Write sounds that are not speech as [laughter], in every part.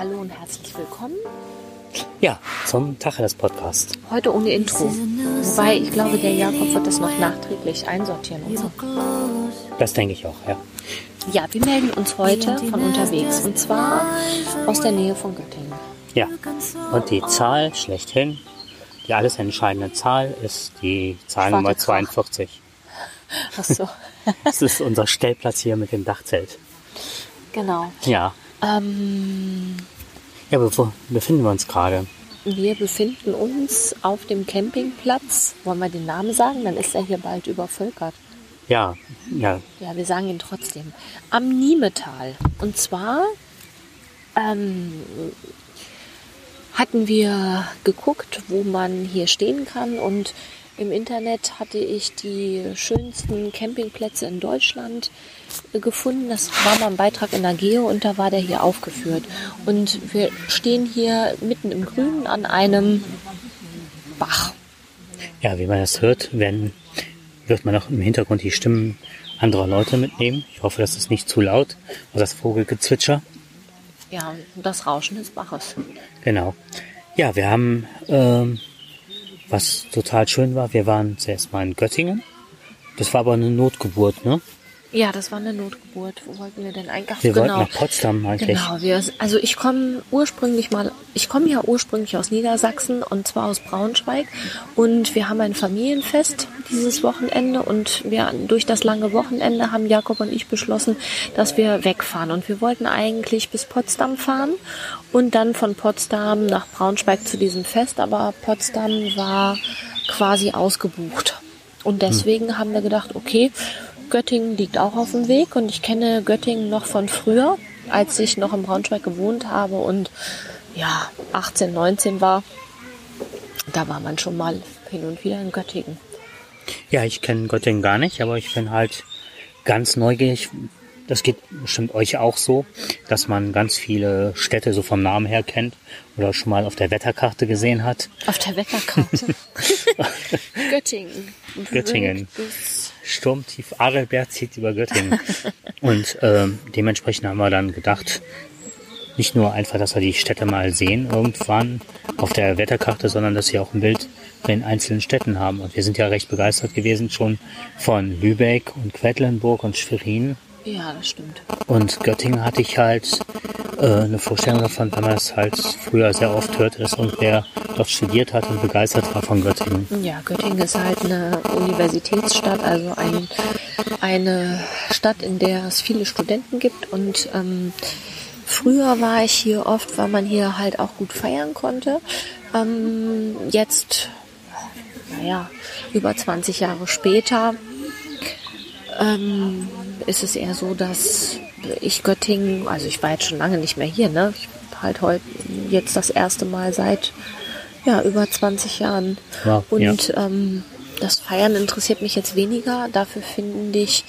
hallo und herzlich willkommen. Ja, zum Tacheles Podcast. Heute ohne Intro. Wobei, ich glaube, der Jakob wird das noch nachträglich einsortieren so. Das denke ich auch, ja. Ja, wir melden uns heute von unterwegs und zwar aus der Nähe von Göttingen. Ja, und die Zahl schlechthin, die alles entscheidende Zahl, ist die Zahl Nummer 42. Ach so. [laughs] Das ist unser Stellplatz hier mit dem Dachzelt. Genau. Ja. Ähm, Ja, wo wo befinden wir uns gerade? wir befinden uns auf dem Campingplatz. Wollen wir den Namen sagen? Dann ist er hier bald übervölkert. Ja, ja, Ja, wir sagen ihn trotzdem. Am Niemetal. Und zwar ähm, hatten wir geguckt, wo man hier stehen kann. Und im Internet hatte ich die schönsten Campingplätze in Deutschland gefunden. Das war mal ein Beitrag in der Geo und da war der hier aufgeführt. Und wir stehen hier mitten im Grünen an einem Bach. ja, wie man das hört, werden, wird man auch im Hintergrund die Stimmen anderer Leute mitnehmen. Ich hoffe, das ist nicht zu laut. Und das Vogelgezwitscher. Ja, das Rauschen des Baches. Genau. Ja, wir haben, ähm, was total schön war, wir waren zuerst mal in Göttingen. Das war aber eine Notgeburt, ne? Ja, das war eine Notgeburt. Wo wollten wir denn eigentlich? Wir genau. wollten nach Potsdam eigentlich. Genau, wir, also ich komme ursprünglich mal, ich komme ja ursprünglich aus Niedersachsen und zwar aus Braunschweig und wir haben ein Familienfest dieses Wochenende und wir durch das lange Wochenende haben Jakob und ich beschlossen, dass wir wegfahren und wir wollten eigentlich bis Potsdam fahren und dann von Potsdam nach Braunschweig zu diesem Fest, aber Potsdam war quasi ausgebucht und deswegen haben wir gedacht, okay, Göttingen liegt auch auf dem Weg und ich kenne Göttingen noch von früher, als ich noch in Braunschweig gewohnt habe und ja, 18, 19 war. Da war man schon mal hin und wieder in Göttingen. Ja, ich kenne Göttingen gar nicht, aber ich bin halt ganz neugierig. Das geht bestimmt euch auch so, dass man ganz viele Städte so vom Namen her kennt oder schon mal auf der Wetterkarte gesehen hat. Auf der Wetterkarte. [laughs] [laughs] Göttingen. Göttingen. Sturmtief Adelbert zieht über Göttingen. [laughs] Und ähm, dementsprechend haben wir dann gedacht, nicht nur einfach, dass wir die Städte mal sehen irgendwann auf der Wetterkarte, sondern dass sie auch ein Bild von den einzelnen Städten haben. Und wir sind ja recht begeistert gewesen schon von Lübeck und Quedlinburg und Schwerin. Ja, das stimmt. Und Göttingen hatte ich halt äh, eine Vorstellung davon, weil man das halt früher sehr oft hörte, dass irgendwer dort studiert hat und begeistert war von Göttingen. Ja, Göttingen ist halt eine Universitätsstadt, also ein, eine Stadt, in der es viele Studenten gibt. Und ähm, früher war ich hier oft, weil man hier halt auch gut feiern konnte. Ähm, jetzt, naja, über 20 Jahre später ähm, ist es eher so, dass ich Göttingen, also ich war jetzt schon lange nicht mehr hier, ne? Ich halt heute jetzt das erste Mal seit ja, über 20 Jahren. Wow, Und ähm, das Feiern interessiert mich jetzt weniger. Dafür finde ich,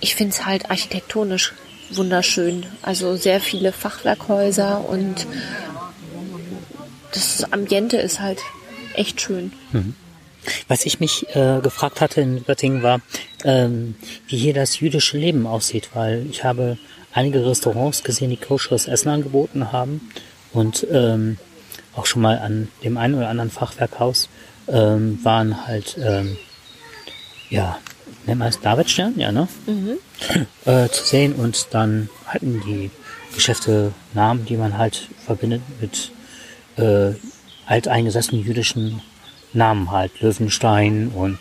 ich finde es halt architektonisch wunderschön. Also sehr viele Fachwerkhäuser und das Ambiente ist halt echt schön. Was ich mich äh, gefragt hatte in Göttingen war, ähm, wie hier das jüdische Leben aussieht, weil ich habe einige Restaurants gesehen, die koscheres Essen angeboten haben und ähm, auch schon mal an dem einen oder anderen Fachwerkhaus ähm, waren halt, ähm, ja, nennt man es Davidstern, ja, ne? Äh, zu sehen und dann hatten die Geschäfte Namen, die man halt verbindet mit äh, alteingesessenen jüdischen Namen halt, Löwenstein und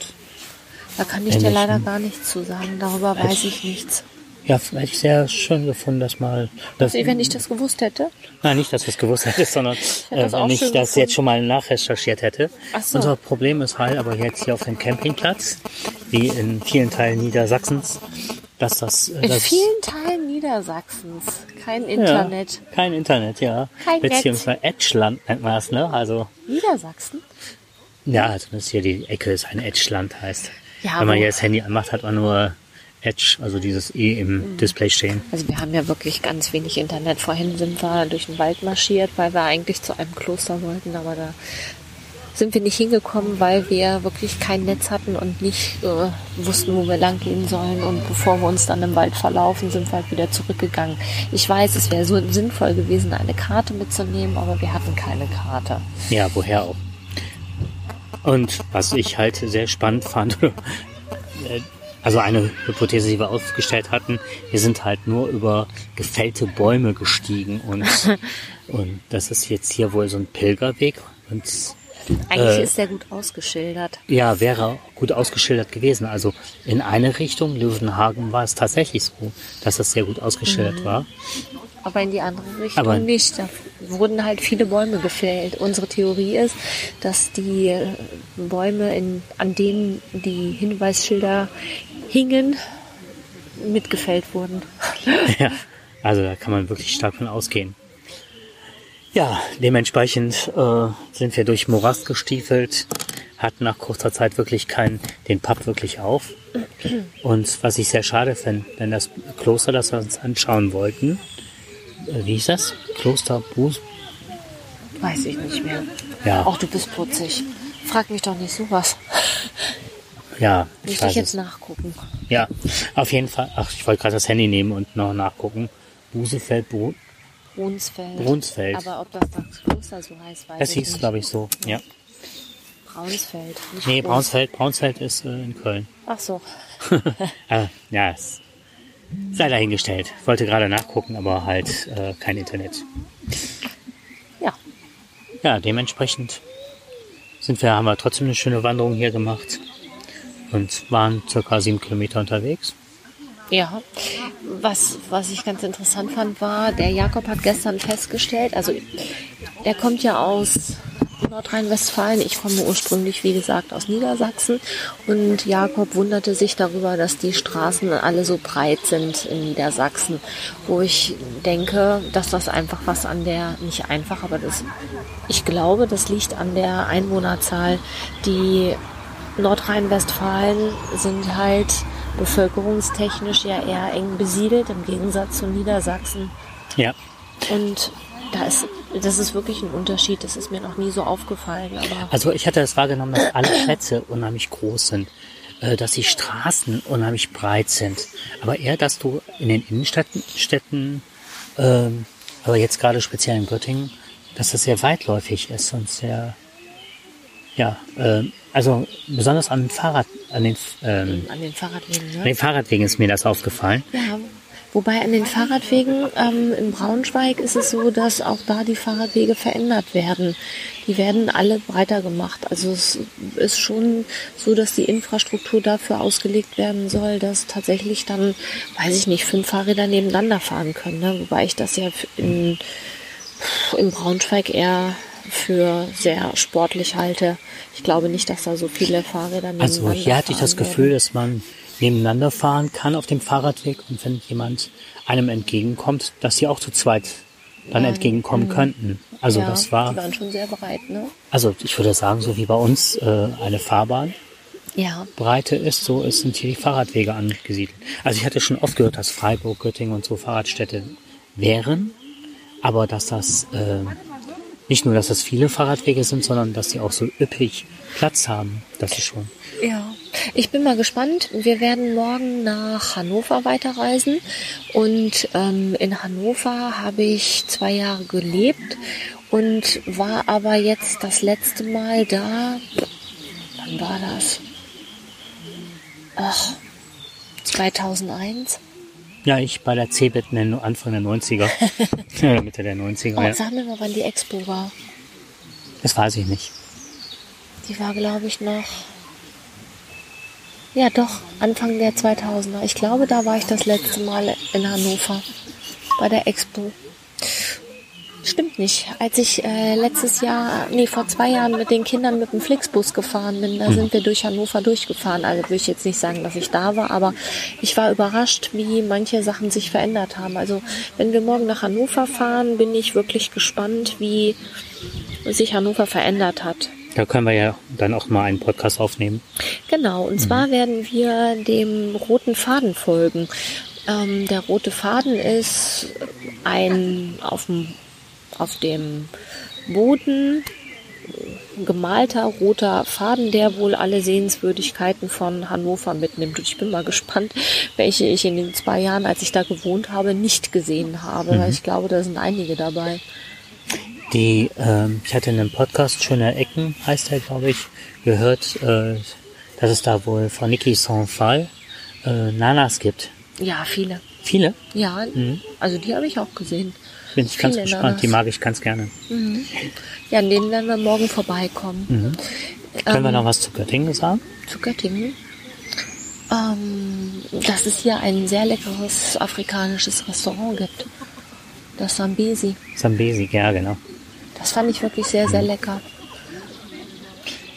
Da kann ich dir leider gar nichts zu sagen. Darüber weiß ich- ich nichts. ja, ich sehr schön gefunden, dass mal, dass, Wenn ich das gewusst hätte. nein, nicht, dass du es gewusst hättest, sondern [laughs] hätte äh, auch wenn ich das gefunden. jetzt schon mal nachrecherchiert hätte. Ach so. Unser Problem ist halt, aber jetzt hier auf dem Campingplatz, wie in vielen Teilen Niedersachsens, dass das, äh, In das vielen Teilen Niedersachsens kein Internet. Ja, kein Internet, ja. Kein. Beziehungsweise Edgeland nennt man das, ne? Also, Niedersachsen? Ja, also das hier die Ecke ist ein Edgeland heißt. Ja, Wenn man hier das Handy anmacht, hat man nur Edge, also dieses E im Mhm. Display stehen. Also wir haben ja wirklich ganz wenig Internet. Vorhin sind wir durch den Wald marschiert, weil wir eigentlich zu einem Kloster wollten, aber da sind wir nicht hingekommen, weil wir wirklich kein Netz hatten und nicht äh, wussten, wo wir lang gehen sollen. Und bevor wir uns dann im Wald verlaufen, sind wir halt wieder zurückgegangen. Ich weiß, es wäre so sinnvoll gewesen, eine Karte mitzunehmen, aber wir hatten keine Karte. Ja, woher auch. Und was ich halt sehr spannend fand, [laughs] äh, also eine Hypothese, die wir aufgestellt hatten, wir sind halt nur über gefällte Bäume gestiegen und, [laughs] und das ist jetzt hier wohl so ein Pilgerweg und eigentlich äh, ist der gut ausgeschildert. Ja, wäre gut ausgeschildert gewesen. Also in eine Richtung, Löwenhagen, war es tatsächlich so, dass es sehr gut ausgeschildert mhm. war. Aber in die andere Richtung Aber nicht. Da wurden halt viele Bäume gefällt. Unsere Theorie ist, dass die Bäume, in, an denen die Hinweisschilder hingen, mitgefällt wurden. [laughs] Ja, also da kann man wirklich stark von ausgehen. Ja, dementsprechend äh, sind wir durch Morast gestiefelt, hatten nach kurzer Zeit wirklich keinen, den Pub wirklich auf. Und was ich sehr schade finde, denn das Kloster, das wir uns anschauen wollten, wie hieß das? Kloster Buß? Weiß ich nicht mehr. Ja. Auch du bist putzig. Frag mich doch nicht sowas. [laughs] Ja, ich Muss ich jetzt es. nachgucken. Ja, auf jeden Fall. Ach, ich wollte gerade das Handy nehmen und noch nachgucken. Busefeld, Bu Brunsfeld. Brunsfeld. Aber ob das das Kloster so heißt, weiß das ich nicht. Das hieß, glaube ich, so, ja. Braunsfeld. Nicht nee, Braunsfeld, Braunsfeld ist äh, in Köln. Ach so. [laughs] äh, ja, es sei dahingestellt. Wollte gerade nachgucken, aber halt äh, kein Internet. Ja. Ja, dementsprechend sind wir, haben wir trotzdem eine schöne Wanderung hier gemacht und waren circa sieben Kilometer unterwegs. Ja, was, was ich ganz interessant fand, war, der Jakob hat gestern festgestellt, also er kommt ja aus Nordrhein-Westfalen. Ich komme ursprünglich, wie gesagt, aus Niedersachsen. Und Jakob wunderte sich darüber, dass die Straßen alle so breit sind in Niedersachsen. Wo ich denke, dass das einfach was an der, nicht einfach, aber das, ich glaube, das liegt an der Einwohnerzahl. Die Nordrhein-Westfalen sind halt bevölkerungstechnisch ja eher eng besiedelt im Gegensatz zu Niedersachsen. Ja. Und da ist, das ist wirklich ein Unterschied. Das ist mir noch nie so aufgefallen. Aber also ich hatte das wahrgenommen, dass alle Plätze unheimlich groß sind, äh, dass die Straßen unheimlich breit sind. Aber eher, dass du in den Innenstädten, Städten, ähm, aber jetzt gerade speziell in Göttingen, dass das sehr weitläufig ist und sehr, ja, äh, also besonders an den Fahrrad, an den, ähm, an den Fahrradwegen, ne? An den Fahrradwegen ist mir das aufgefallen. Ja, Wobei an den Fahrradwegen ähm, in Braunschweig ist es so, dass auch da die Fahrradwege verändert werden. Die werden alle breiter gemacht. Also es ist schon so, dass die Infrastruktur dafür ausgelegt werden soll, dass tatsächlich dann, weiß ich nicht, fünf Fahrräder nebeneinander fahren können. Ne? Wobei ich das ja in, in Braunschweig eher für sehr sportlich halte. Ich glaube nicht, dass da so viele Fahrräder nebeneinander Also hier hatte ich das Gefühl, werden. dass man nebeneinander fahren kann auf dem Fahrradweg und wenn jemand einem entgegenkommt, dass sie auch zu zweit dann ja, entgegenkommen mh. könnten. Also ja, das war. Die waren schon sehr breit, ne? Also ich würde sagen, so wie bei uns äh, eine Fahrbahn ja. Breite ist, so ist, sind hier die Fahrradwege angesiedelt. Also ich hatte schon oft gehört, dass Freiburg, Göttingen und so Fahrradstädte wären, aber dass das äh, nicht nur, dass das viele Fahrradwege sind, sondern dass sie auch so üppig Platz haben. Das ist schon. Ja, ich bin mal gespannt. Wir werden morgen nach Hannover weiterreisen. Und ähm, in Hannover habe ich zwei Jahre gelebt und war aber jetzt das letzte Mal da. Wann war das? Ach, 2001. Ja, ich bei der CeBIT Anfang der 90er. [laughs] ja, Mitte der 90er. Oh, ja. Sag mir mal, wann die Expo war. Das weiß ich nicht. Die war, glaube ich, noch. Ja, doch, Anfang der 2000er. Ich glaube, da war ich das letzte Mal in Hannover bei der Expo. Stimmt nicht. Als ich äh, letztes Jahr, nee, vor zwei Jahren mit den Kindern mit dem Flixbus gefahren bin, da mhm. sind wir durch Hannover durchgefahren. Also würde ich jetzt nicht sagen, dass ich da war, aber ich war überrascht, wie manche Sachen sich verändert haben. Also wenn wir morgen nach Hannover fahren, bin ich wirklich gespannt, wie sich Hannover verändert hat. Da können wir ja dann auch mal einen Podcast aufnehmen. Genau, und mhm. zwar werden wir dem roten Faden folgen. Ähm, der rote Faden ist ein auf dem auf dem Boden gemalter roter Faden, der wohl alle Sehenswürdigkeiten von Hannover mitnimmt. Und ich bin mal gespannt, welche ich in den zwei Jahren, als ich da gewohnt habe, nicht gesehen habe. Mhm. Ich glaube, da sind einige dabei. Die, ähm, ich hatte in einem Podcast Schöner Ecken, heißt er, glaube ich, gehört, äh, dass es da wohl von Niki Sanfal äh, Nanas gibt. Ja, viele. Viele? Ja, mhm. also die habe ich auch gesehen. Bin ich ganz gespannt, Nanas. die mag ich ganz gerne. Mhm. Ja, an denen werden wir morgen vorbeikommen. Mhm. Können wir ähm, noch was zu Göttingen sagen? Zu Göttingen? Ähm, dass es hier ein sehr leckeres afrikanisches Restaurant gibt. Das Sambesi. Sambesi, ja, genau. Das fand ich wirklich sehr, sehr lecker.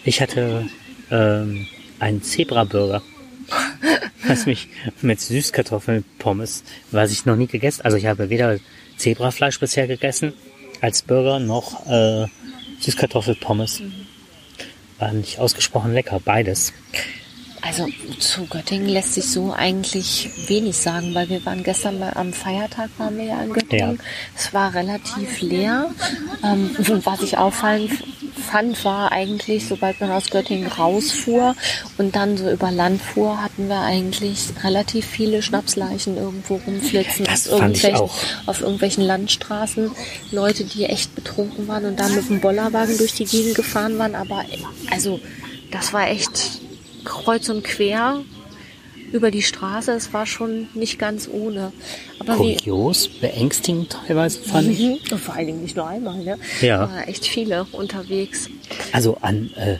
Ich hatte ähm, einen Zebra-Burger. [laughs] was mich mit Süßkartoffelpommes, was ich noch nie gegessen. Also ich habe weder Zebrafleisch bisher gegessen als Burger noch äh, Süßkartoffelpommes. Mhm. War nicht ausgesprochen lecker, beides. Also zu Göttingen lässt sich so eigentlich wenig sagen, weil wir waren gestern mal am Feiertag waren wir ja in Göttingen. Ja. Es war relativ leer. Ähm, [laughs] was ich auffallend fand, war eigentlich, sobald man aus Göttingen rausfuhr und dann so über Land fuhr, hatten wir eigentlich relativ viele Schnapsleichen irgendwo rumflitzen. Das auf, irgendwelchen, auf irgendwelchen Landstraßen. Leute, die echt betrunken waren und dann mit dem Bollerwagen durch die Gegend gefahren waren. Aber also, das war echt kreuz und quer über die Straße. Es war schon nicht ganz ohne. Aber Kurios, beängstigend teilweise fand ich. Mhm. Und vor allen Dingen nicht nur einmal, ne? Ja. War echt viele unterwegs. Also an äh,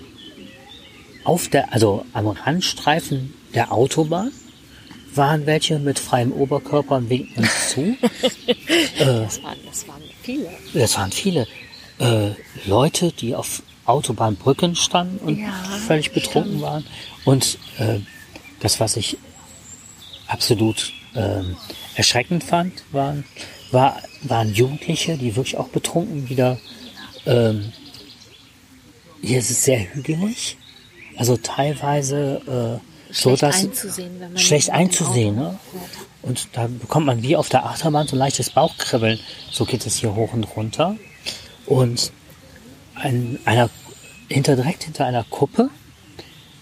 auf der, also am Randstreifen der Autobahn waren welche mit freiem Oberkörper und winken uns zu. [laughs] äh, das, waren, das waren viele. Das waren viele. Äh, Leute, die auf Autobahnbrücken standen und ja, völlig betrunken stimmt. waren. Und äh, das, was ich absolut äh, erschreckend fand, waren, war, waren Jugendliche, die wirklich auch betrunken wieder. Ähm, hier ist es sehr hügelig. Also teilweise äh, so, dass einzusehen, schlecht einzusehen. Ne? Und da bekommt man wie auf der Achterbahn so ein leichtes Bauchkribbeln. So geht es hier hoch und runter. Und ein, einer hinter direkt hinter einer Kuppe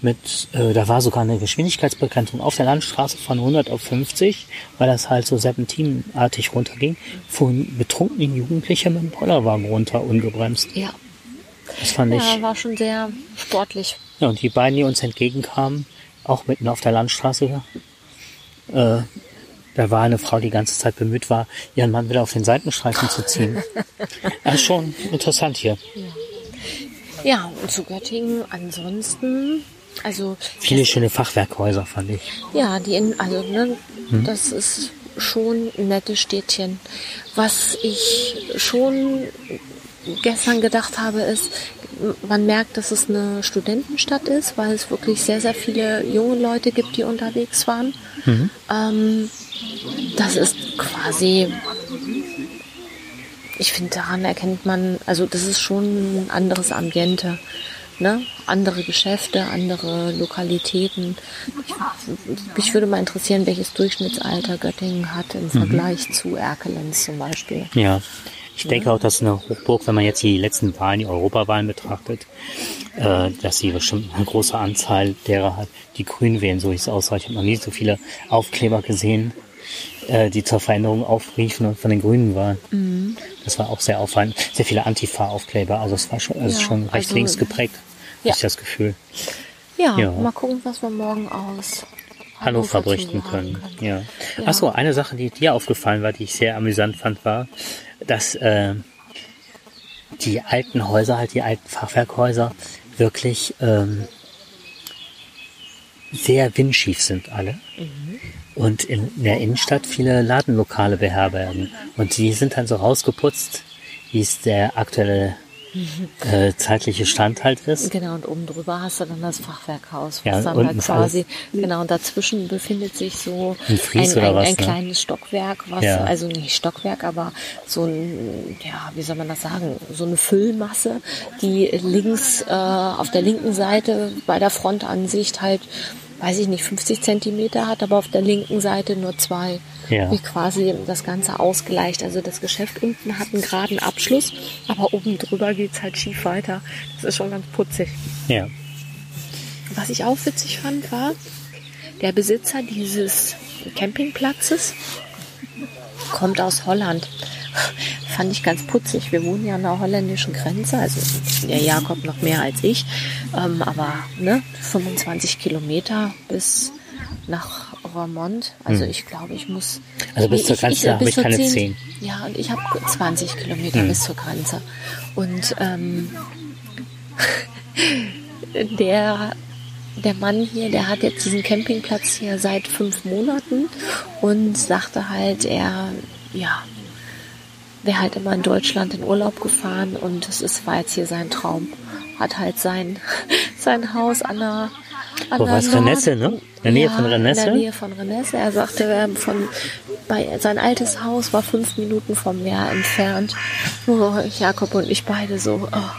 mit, äh, da war sogar eine Geschwindigkeitsbegrenzung auf der Landstraße von 100 auf 50, weil das halt so serpentinartig runterging, fuhren betrunkene Jugendliche mit dem Bollerwagen runter, ungebremst. Ja. Das fand ja, ich. Ja, war schon sehr sportlich. Ja, und die beiden, die uns entgegenkamen, auch mitten auf der Landstraße, äh, da war eine Frau, die ganze Zeit bemüht war, ihren Mann wieder auf den Seitenstreifen zu ziehen. [laughs] Das ist schon interessant hier. Ja. Ja, und zu Göttingen ansonsten, also. Viele schöne Fachwerkhäuser fand ich. Ja, die in, also, ne, hm. das ist schon ein nettes Städtchen. Was ich schon gestern gedacht habe, ist, man merkt, dass es eine Studentenstadt ist, weil es wirklich sehr, sehr viele junge Leute gibt, die unterwegs waren. Mhm. Ähm, das ist quasi ich finde, daran erkennt man, also das ist schon ein anderes Ambiente. Ne? Andere Geschäfte, andere Lokalitäten. Ich, mich würde mal interessieren, welches Durchschnittsalter Göttingen hat im mhm. Vergleich zu Erkelenz zum Beispiel. Ja, ich denke auch, dass eine Hochburg, wenn man jetzt die letzten Wahlen, die Europawahlen betrachtet, äh, dass sie bestimmt eine große Anzahl derer hat, die grün wählen, so wie es aussah. Ich habe noch nie so viele Aufkleber gesehen äh, die zur Veränderung aufriefen und von den Grünen waren. Mhm. Das war auch sehr auffallend. Sehr viele Antifa-Aufkleber, also es war schon, also ja, schon recht also, links geprägt, ja. ich das Gefühl. Ja, ja, mal gucken, was wir morgen aus Hannover berichten können. können. Ja. ja. Achso, eine Sache, die dir aufgefallen war, die ich sehr amüsant fand, war, dass äh, die alten Häuser, halt die alten Fachwerkhäuser, wirklich ähm, sehr windschief sind alle. Mhm und in der Innenstadt viele Ladenlokale beherbergen. Und die sind dann so rausgeputzt, wie es der aktuelle äh, zeitliche Stand halt ist. Genau, und oben drüber hast du dann das Fachwerkhaus, was ja, dann halt quasi, genau, und dazwischen befindet sich so ein, ein, ein, was, ein ne? kleines Stockwerk, was, ja. also nicht Stockwerk, aber so ein, ja, wie soll man das sagen, so eine Füllmasse, die links, äh, auf der linken Seite bei der Frontansicht halt weiß ich nicht, 50 Zentimeter hat, aber auf der linken Seite nur zwei. Ja. Wie quasi das Ganze ausgleicht. Also das Geschäft unten hat einen geraden Abschluss, aber oben drüber geht's halt schief weiter. Das ist schon ganz putzig. Ja. Was ich auch witzig fand, war, der Besitzer dieses Campingplatzes kommt aus Holland. [laughs] Fand ich ganz putzig. Wir wohnen ja an der holländischen Grenze, also der Jakob noch mehr als ich, ähm, aber ne, 25 Kilometer bis nach Roermond. Also ich glaube, ich muss. Also bis zur ich- Grenze ich- habe bis ich keine 10 10. Ja, und ich habe 20 Kilometer bis zur Grenze. Und ähm, [laughs] der, der Mann hier, der hat jetzt diesen Campingplatz hier seit fünf Monaten und sagte halt, er, ja, wäre halt immer in Deutschland in Urlaub gefahren und es ist, war jetzt hier sein Traum. Hat halt sein, [laughs] sein Haus an der, an Wo der war's? Renesse, ne? In der Nähe von Renesse? In der Nähe von Renesse. Er sagte, er von, bei, sein altes Haus war fünf Minuten vom Meer entfernt. Oh, Jakob und ich beide so, oh.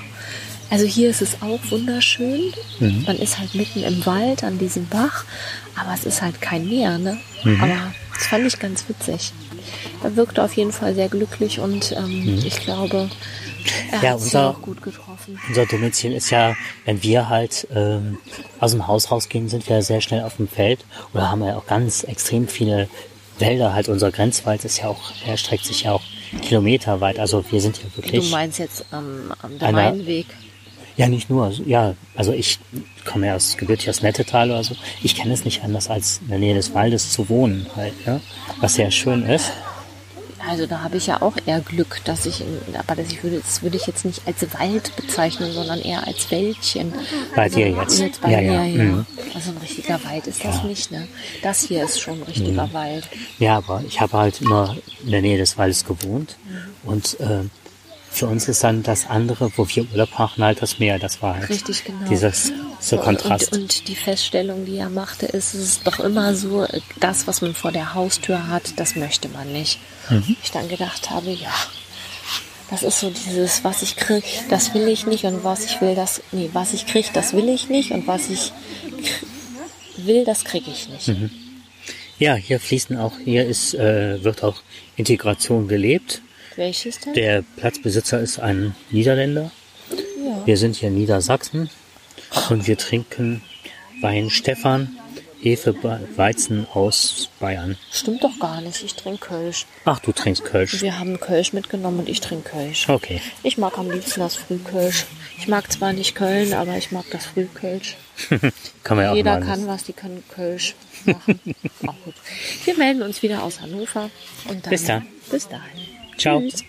Also hier ist es auch wunderschön. Mhm. Man ist halt mitten im Wald an diesem Bach, aber es ist halt kein Meer, ne? Mhm. Aber das fand ich ganz witzig. Er wirkte auf jeden Fall sehr glücklich und ähm, ich glaube, er Mhm. Ja, hat es unser- auch gut getroffen. Unser Domizil ist ja, wenn wir halt ähm, aus dem Haus rausgehen, sind wir sehr schnell auf dem Feld oder haben ja auch ganz extrem viele Wälder. Halt unser Grenzwald ist ja auch, erstreckt sich ja auch kilometerweit. Also wir sind ja Du wirklich. meinst jetzt ähm, am Rheinweg. Ja, nicht nur. Ja, also ich komme ja aus gebürtig aus Nettetal oder so. Ich kenne es nicht anders, als in der Nähe des Waldes zu wohnen halt, ne? Was sehr schön ist. Also da habe ich ja auch eher Glück, dass ich, aber das, ich würde, das würde ich jetzt nicht als Wald bezeichnen, sondern eher als Wäldchen. Bei also, dir jetzt? jetzt bei Ja, mir, ja, ja. mhm. Also ein richtiger Wald ist das Ja. Mhm. nicht, ne? Das hier ist schon ein richtiger Wald. Ja, aber ich habe halt immer in der Nähe des Waldes gewohnt. Und äh, für uns ist dann das andere, wo wir Urlaub machen, halt das Meer. Das war halt Richtig, genau. dieses so Kontrast. Und, und die Feststellung, die er machte, ist, es ist doch immer so, das, was man vor der Haustür hat, das möchte man nicht. Mhm. Ich dann gedacht habe, ja, das ist so dieses, was ich krieg, das will ich nicht und was ich will, das, nee, was ich krieg, das will ich nicht und was ich will, das krieg ich nicht. Mhm. ja, hier fließen auch, hier ist, äh, wird auch Integration gelebt. Welches denn? Der Platzbesitzer ist ein Niederländer. ja. Wir sind hier in Niedersachsen und wir trinken Wein Stefan, Hefe Weizen aus Bayern. Stimmt doch gar nicht, ich trinke Kölsch. Ach, du trinkst Kölsch. Wir haben Kölsch mitgenommen und ich trinke Kölsch. Okay. Ich mag am liebsten das Frühkölsch. Ich mag zwar nicht Köln, aber ich mag das Frühkölsch. [laughs] kann man ja auch Jeder kann was, die können Kölsch machen. [laughs] Auch gut. Wir melden uns wieder aus Hannover. Und dann, Bis dann. Bis dahin. Ciao. Tschüss.